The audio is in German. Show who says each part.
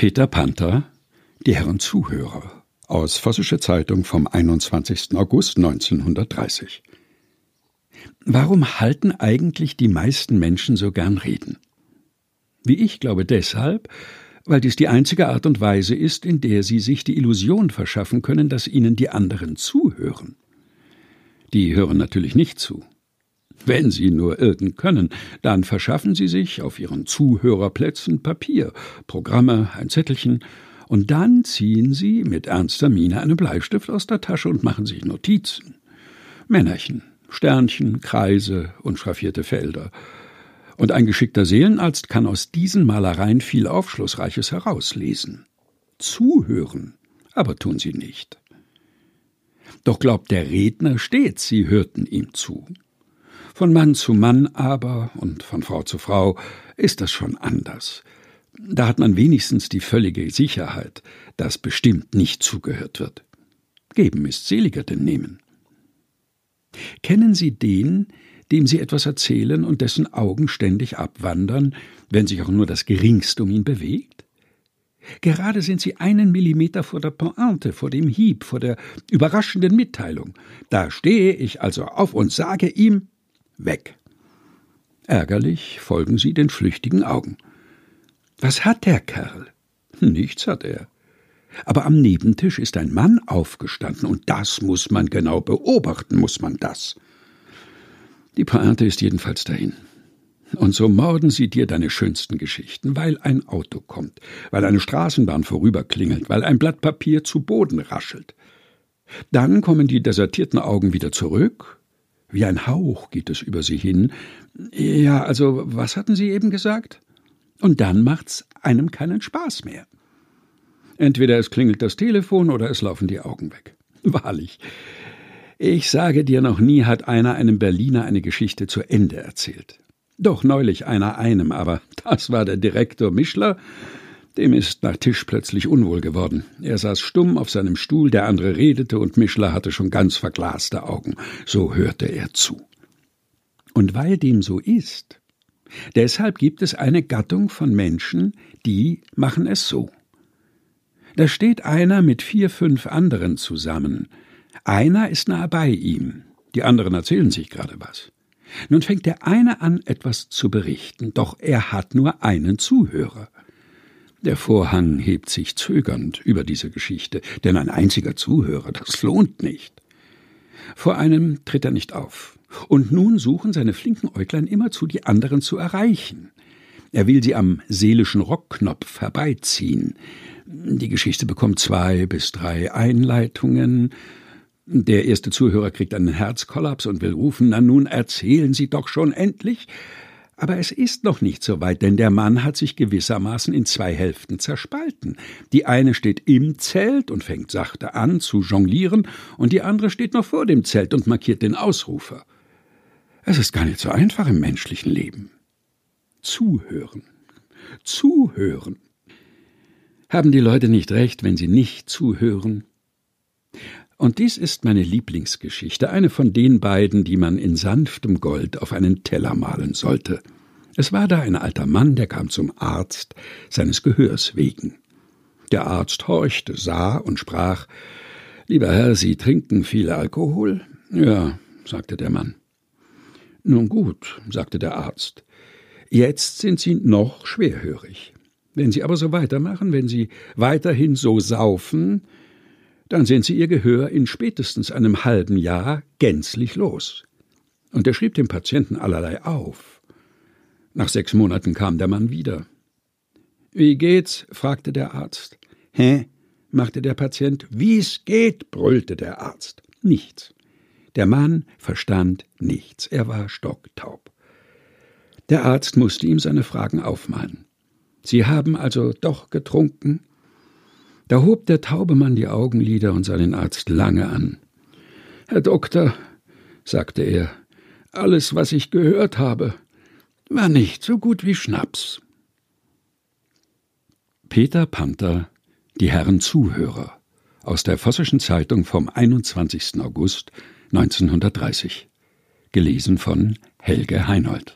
Speaker 1: Peter Panther, die Herren Zuhörer aus Vossische Zeitung vom 21. August 1930. Warum halten eigentlich die meisten Menschen so gern Reden? Wie ich glaube deshalb, weil dies die einzige Art und Weise ist, in der sie sich die Illusion verschaffen können, dass ihnen die anderen zuhören. Die hören natürlich nicht zu. Wenn sie nur irgend können, dann verschaffen sie sich auf ihren Zuhörerplätzen Papier, Programme, ein Zettelchen, und dann ziehen sie mit ernster Miene einen Bleistift aus der Tasche und machen sich Notizen. Männerchen, Sternchen, Kreise und schraffierte Felder. Und ein geschickter Seelenarzt kann aus diesen Malereien viel Aufschlussreiches herauslesen. Zuhören, aber tun sie nicht. Doch glaubt der Redner stets, sie hörten ihm zu. Von Mann zu Mann aber und von Frau zu Frau ist das schon anders. Da hat man wenigstens die völlige Sicherheit, dass bestimmt nicht zugehört wird. Geben ist seliger denn nehmen. Kennen Sie den, dem Sie etwas erzählen und dessen Augen ständig abwandern, wenn sich auch nur das geringste um ihn bewegt? Gerade sind Sie einen Millimeter vor der Pointe, vor dem Hieb, vor der überraschenden Mitteilung. Da stehe ich also auf und sage ihm weg. Ärgerlich folgen Sie den flüchtigen Augen. Was hat der Kerl? Nichts hat er. Aber am Nebentisch ist ein Mann aufgestanden, und das muss man genau beobachten, muss man das. Die Pointe ist jedenfalls dahin. Und so morden sie dir deine schönsten Geschichten, weil ein Auto kommt, weil eine Straßenbahn vorüberklingelt, weil ein Blatt Papier zu Boden raschelt. Dann kommen die desertierten Augen wieder zurück. Wie ein Hauch geht es über sie hin. Ja, also, was hatten Sie eben gesagt? Und dann macht's einem keinen Spaß mehr. Entweder es klingelt das Telefon oder es laufen die Augen weg. Wahrlich. Ich sage dir, noch nie hat einer einem Berliner eine Geschichte zu Ende erzählt. Doch neulich einer einem, aber das war der Direktor Mischler. Dem ist nach Tisch plötzlich unwohl geworden. Er saß stumm auf seinem Stuhl, der andere redete und Mischler hatte schon ganz verglaste Augen. So hörte er zu. Und weil dem so ist, deshalb gibt es eine Gattung von Menschen, die machen es so. Da steht einer mit vier, fünf anderen zusammen. Einer ist nahe bei ihm, die anderen erzählen sich gerade was. Nun fängt der eine an, etwas zu berichten, doch er hat nur einen Zuhörer. Der Vorhang hebt sich zögernd über diese Geschichte, denn ein einziger Zuhörer, das lohnt nicht. Vor einem tritt er nicht auf, und nun suchen seine flinken Äuglein immerzu die anderen zu erreichen. Er will sie am seelischen Rockknopf herbeiziehen, die Geschichte bekommt zwei bis drei Einleitungen. Der erste Zuhörer kriegt einen Herzkollaps und will rufen, na nun erzählen Sie doch schon endlich. Aber es ist noch nicht so weit, denn der Mann hat sich gewissermaßen in zwei Hälften zerspalten. Die eine steht im Zelt und fängt sachte an zu jonglieren, und die andere steht noch vor dem Zelt und markiert den Ausrufer. Es ist gar nicht so einfach im menschlichen Leben. Zuhören. Zuhören. Haben die Leute nicht recht, wenn sie nicht zuhören? Und dies ist meine Lieblingsgeschichte, eine von den beiden, die man in sanftem Gold auf einen Teller malen sollte. Es war da ein alter Mann, der kam zum Arzt, seines Gehörs wegen. Der Arzt horchte, sah und sprach Lieber Herr, Sie trinken viel Alkohol? Ja, sagte der Mann. Nun gut, sagte der Arzt. Jetzt sind Sie noch schwerhörig. Wenn Sie aber so weitermachen, wenn Sie weiterhin so saufen, dann sind Sie Ihr Gehör in spätestens einem halben Jahr gänzlich los. Und er schrieb dem Patienten allerlei auf. Nach sechs Monaten kam der Mann wieder. Wie geht's? fragte der Arzt. Hä? machte der Patient. Wie's geht? brüllte der Arzt. Nichts. Der Mann verstand nichts. Er war stocktaub. Der Arzt musste ihm seine Fragen aufmalen. Sie haben also doch getrunken? Da hob der taube Mann die Augenlider und sah den Arzt lange an. Herr Doktor, sagte er, alles, was ich gehört habe, war nicht so gut wie Schnaps. Peter Panther, die Herren Zuhörer, aus der Vossischen Zeitung vom 21. August 1930. Gelesen von Helge Heinold.